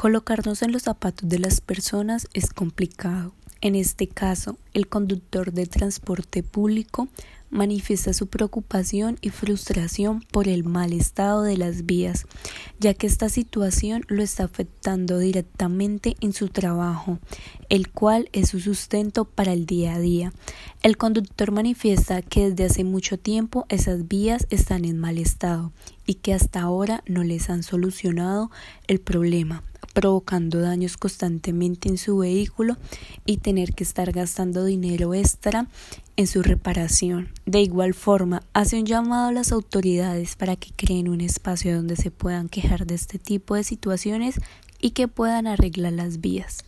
Colocarnos en los zapatos de las personas es complicado. En este caso, el conductor de transporte público manifiesta su preocupación y frustración por el mal estado de las vías, ya que esta situación lo está afectando directamente en su trabajo, el cual es su sustento para el día a día. El conductor manifiesta que desde hace mucho tiempo esas vías están en mal estado y que hasta ahora no les han solucionado el problema provocando daños constantemente en su vehículo y tener que estar gastando dinero extra en su reparación. De igual forma, hace un llamado a las autoridades para que creen un espacio donde se puedan quejar de este tipo de situaciones y que puedan arreglar las vías.